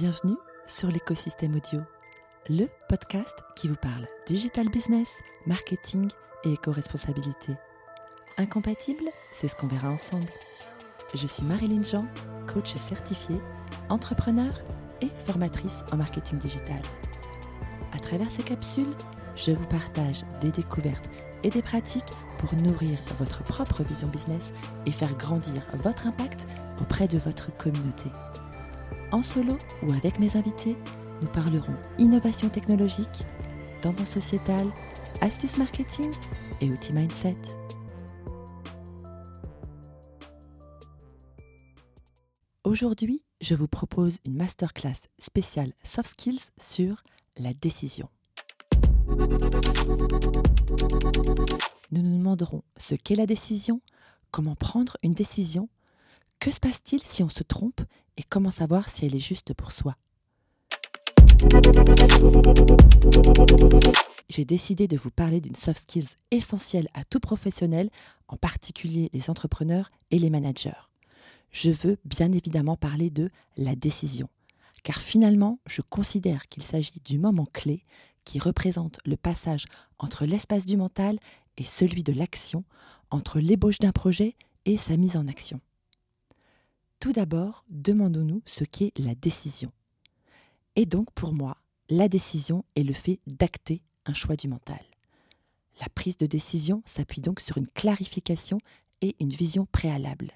Bienvenue sur l'écosystème audio, le podcast qui vous parle digital business, marketing et éco-responsabilité. Incompatible, c'est ce qu'on verra ensemble. Je suis Marilyn Jean, coach certifiée, entrepreneur et formatrice en marketing digital. À travers ces capsules, je vous partage des découvertes et des pratiques pour nourrir votre propre vision business et faire grandir votre impact auprès de votre communauté. En solo ou avec mes invités, nous parlerons innovation technologique, tendance sociétale, astuces marketing et outils mindset. Aujourd'hui, je vous propose une masterclass spéciale soft skills sur la décision. Nous nous demanderons ce qu'est la décision, comment prendre une décision, que se passe-t-il si on se trompe et comment savoir si elle est juste pour soi? J'ai décidé de vous parler d'une soft skills essentielle à tout professionnel, en particulier les entrepreneurs et les managers. Je veux bien évidemment parler de la décision, car finalement, je considère qu'il s'agit du moment clé qui représente le passage entre l'espace du mental et celui de l'action, entre l'ébauche d'un projet et sa mise en action. Tout d'abord, demandons-nous ce qu'est la décision. Et donc pour moi, la décision est le fait d'acter un choix du mental. La prise de décision s'appuie donc sur une clarification et une vision préalable.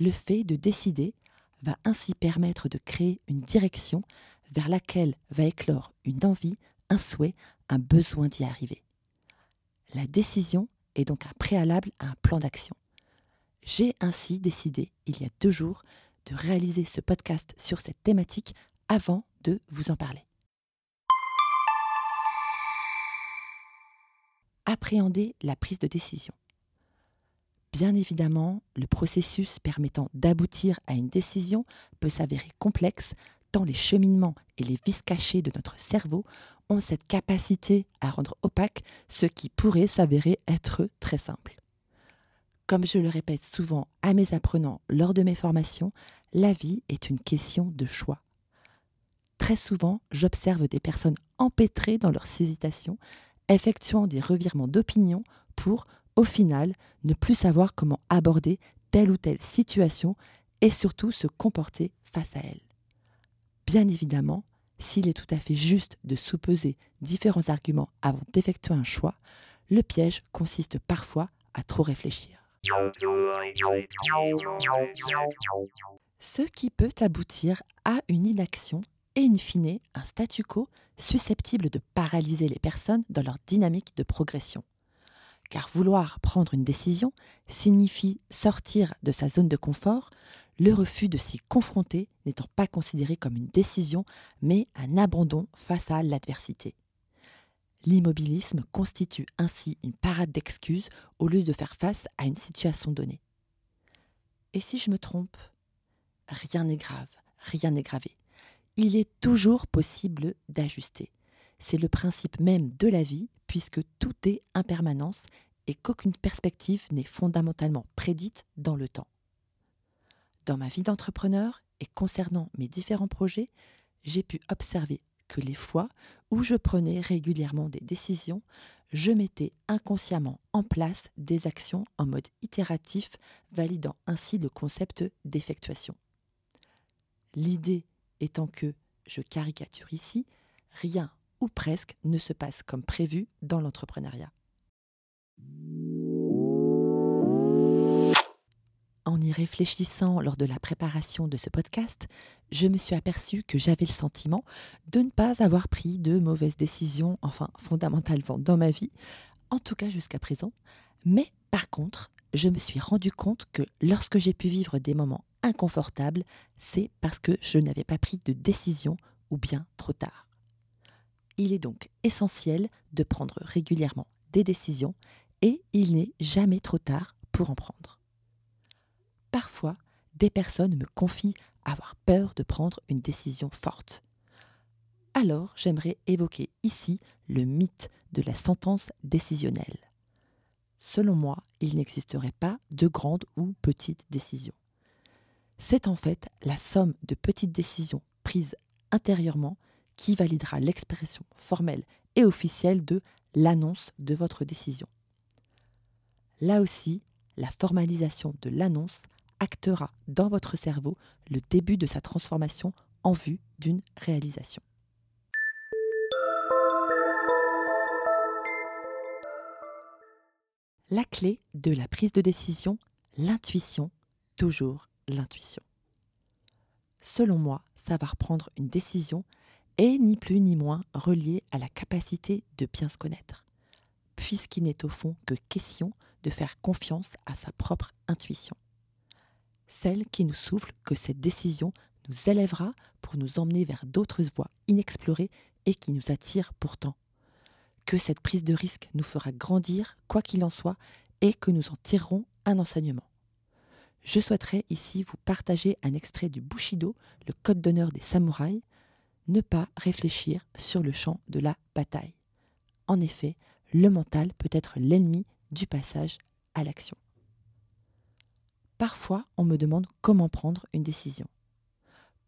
Le fait de décider va ainsi permettre de créer une direction vers laquelle va éclore une envie, un souhait, un besoin d'y arriver. La décision est donc un préalable à un plan d'action. J'ai ainsi décidé, il y a deux jours, de réaliser ce podcast sur cette thématique avant de vous en parler. Appréhender la prise de décision. Bien évidemment, le processus permettant d'aboutir à une décision peut s'avérer complexe tant les cheminements et les vis cachés de notre cerveau ont cette capacité à rendre opaque ce qui pourrait s'avérer être très simple. Comme je le répète souvent à mes apprenants lors de mes formations, la vie est une question de choix. Très souvent, j'observe des personnes empêtrées dans leurs hésitations, effectuant des revirements d'opinion pour, au final, ne plus savoir comment aborder telle ou telle situation et surtout se comporter face à elle. Bien évidemment, s'il est tout à fait juste de sous-peser différents arguments avant d'effectuer un choix, le piège consiste parfois à trop réfléchir. Ce qui peut aboutir à une inaction et in fine un statu quo susceptible de paralyser les personnes dans leur dynamique de progression. Car vouloir prendre une décision signifie sortir de sa zone de confort, le refus de s'y confronter n'étant pas considéré comme une décision, mais un abandon face à l'adversité. L'immobilisme constitue ainsi une parade d'excuses au lieu de faire face à une situation donnée. Et si je me trompe Rien n'est grave, rien n'est gravé. Il est toujours possible d'ajuster. C'est le principe même de la vie, puisque tout est impermanence et qu'aucune perspective n'est fondamentalement prédite dans le temps. Dans ma vie d'entrepreneur et concernant mes différents projets, j'ai pu observer que les fois où je prenais régulièrement des décisions, je mettais inconsciemment en place des actions en mode itératif, validant ainsi le concept d'effectuation. L'idée étant que, je caricature ici, rien ou presque ne se passe comme prévu dans l'entrepreneuriat. En y réfléchissant lors de la préparation de ce podcast, je me suis aperçue que j'avais le sentiment de ne pas avoir pris de mauvaises décisions, enfin fondamentalement dans ma vie, en tout cas jusqu'à présent. Mais par contre, je me suis rendu compte que lorsque j'ai pu vivre des moments inconfortables, c'est parce que je n'avais pas pris de décision ou bien trop tard. Il est donc essentiel de prendre régulièrement des décisions et il n'est jamais trop tard pour en prendre parfois, des personnes me confient avoir peur de prendre une décision forte. Alors, j'aimerais évoquer ici le mythe de la sentence décisionnelle. Selon moi, il n'existerait pas de grandes ou petites décisions. C'est en fait la somme de petites décisions prises intérieurement qui validera l'expression formelle et officielle de l'annonce de votre décision. Là aussi, la formalisation de l'annonce actera dans votre cerveau le début de sa transformation en vue d'une réalisation. La clé de la prise de décision, l'intuition, toujours l'intuition. Selon moi, savoir prendre une décision est ni plus ni moins relié à la capacité de bien se connaître, puisqu'il n'est au fond que question de faire confiance à sa propre intuition, celle qui nous souffle que cette décision nous élèvera pour nous emmener vers d'autres voies inexplorées et qui nous attirent pourtant, que cette prise de risque nous fera grandir quoi qu'il en soit et que nous en tirerons un enseignement. Je souhaiterais ici vous partager un extrait du Bushido, le code d'honneur des samouraïs, ne pas réfléchir sur le champ de la bataille. En effet, le mental peut être l'ennemi du passage à l'action. Parfois, on me demande comment prendre une décision.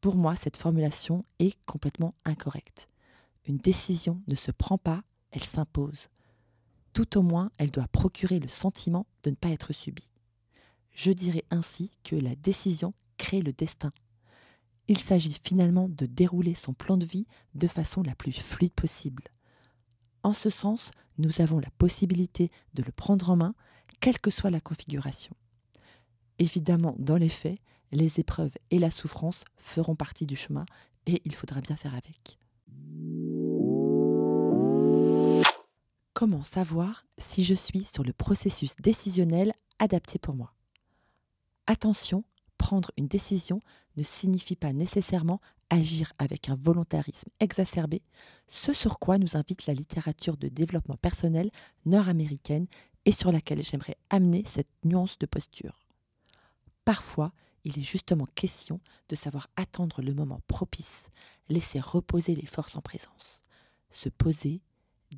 Pour moi, cette formulation est complètement incorrecte. Une décision ne se prend pas, elle s'impose. Tout au moins, elle doit procurer le sentiment de ne pas être subie. Je dirais ainsi que la décision crée le destin. Il s'agit finalement de dérouler son plan de vie de façon la plus fluide possible. En ce sens, nous avons la possibilité de le prendre en main, quelle que soit la configuration. Évidemment, dans les faits, les épreuves et la souffrance feront partie du chemin et il faudra bien faire avec. Comment savoir si je suis sur le processus décisionnel adapté pour moi? Attention, prendre une décision ne signifie pas nécessairement agir avec un volontarisme exacerbé, ce sur quoi nous invite la littérature de développement personnel nord-américaine et sur laquelle j'aimerais amener cette nuance de posture. Parfois, il est justement question de savoir attendre le moment propice, laisser reposer les forces en présence, se poser,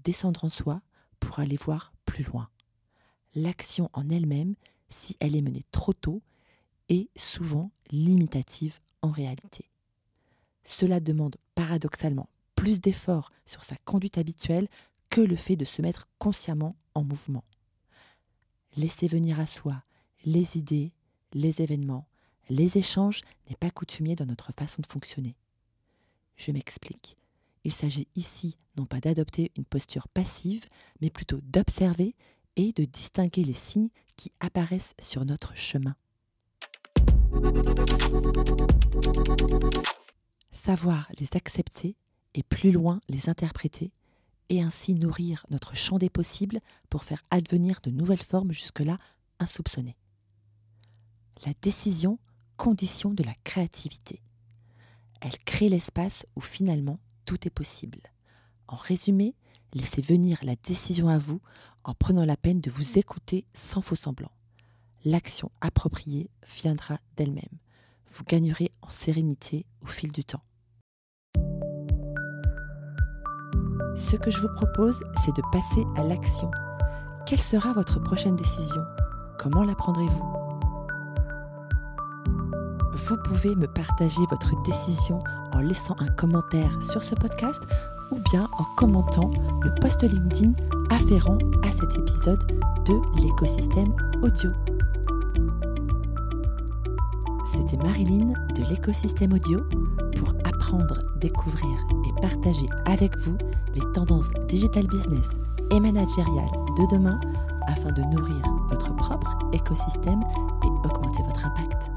descendre en soi pour aller voir plus loin. L'action en elle-même, si elle est menée trop tôt, est souvent limitative en réalité. Cela demande paradoxalement plus d'efforts sur sa conduite habituelle que le fait de se mettre consciemment en mouvement. Laisser venir à soi les idées, les événements, les échanges n'est pas coutumier dans notre façon de fonctionner. Je m'explique. Il s'agit ici non pas d'adopter une posture passive, mais plutôt d'observer et de distinguer les signes qui apparaissent sur notre chemin. Savoir les accepter et plus loin les interpréter et ainsi nourrir notre champ des possibles pour faire advenir de nouvelles formes jusque-là insoupçonnées. La décision, condition de la créativité. Elle crée l'espace où finalement tout est possible. En résumé, laissez venir la décision à vous en prenant la peine de vous écouter sans faux semblant l'action appropriée viendra d'elle-même. Vous gagnerez en sérénité au fil du temps. Ce que je vous propose, c'est de passer à l'action. Quelle sera votre prochaine décision? Comment la prendrez-vous? Vous pouvez me partager votre décision en laissant un commentaire sur ce podcast ou bien en commentant le post LinkedIn afférent à cet épisode de l'écosystème audio. C'était Marilyn de l'écosystème audio pour apprendre, découvrir et partager avec vous les tendances digital business et managériales de demain afin de nourrir votre propre écosystème et augmenter votre impact.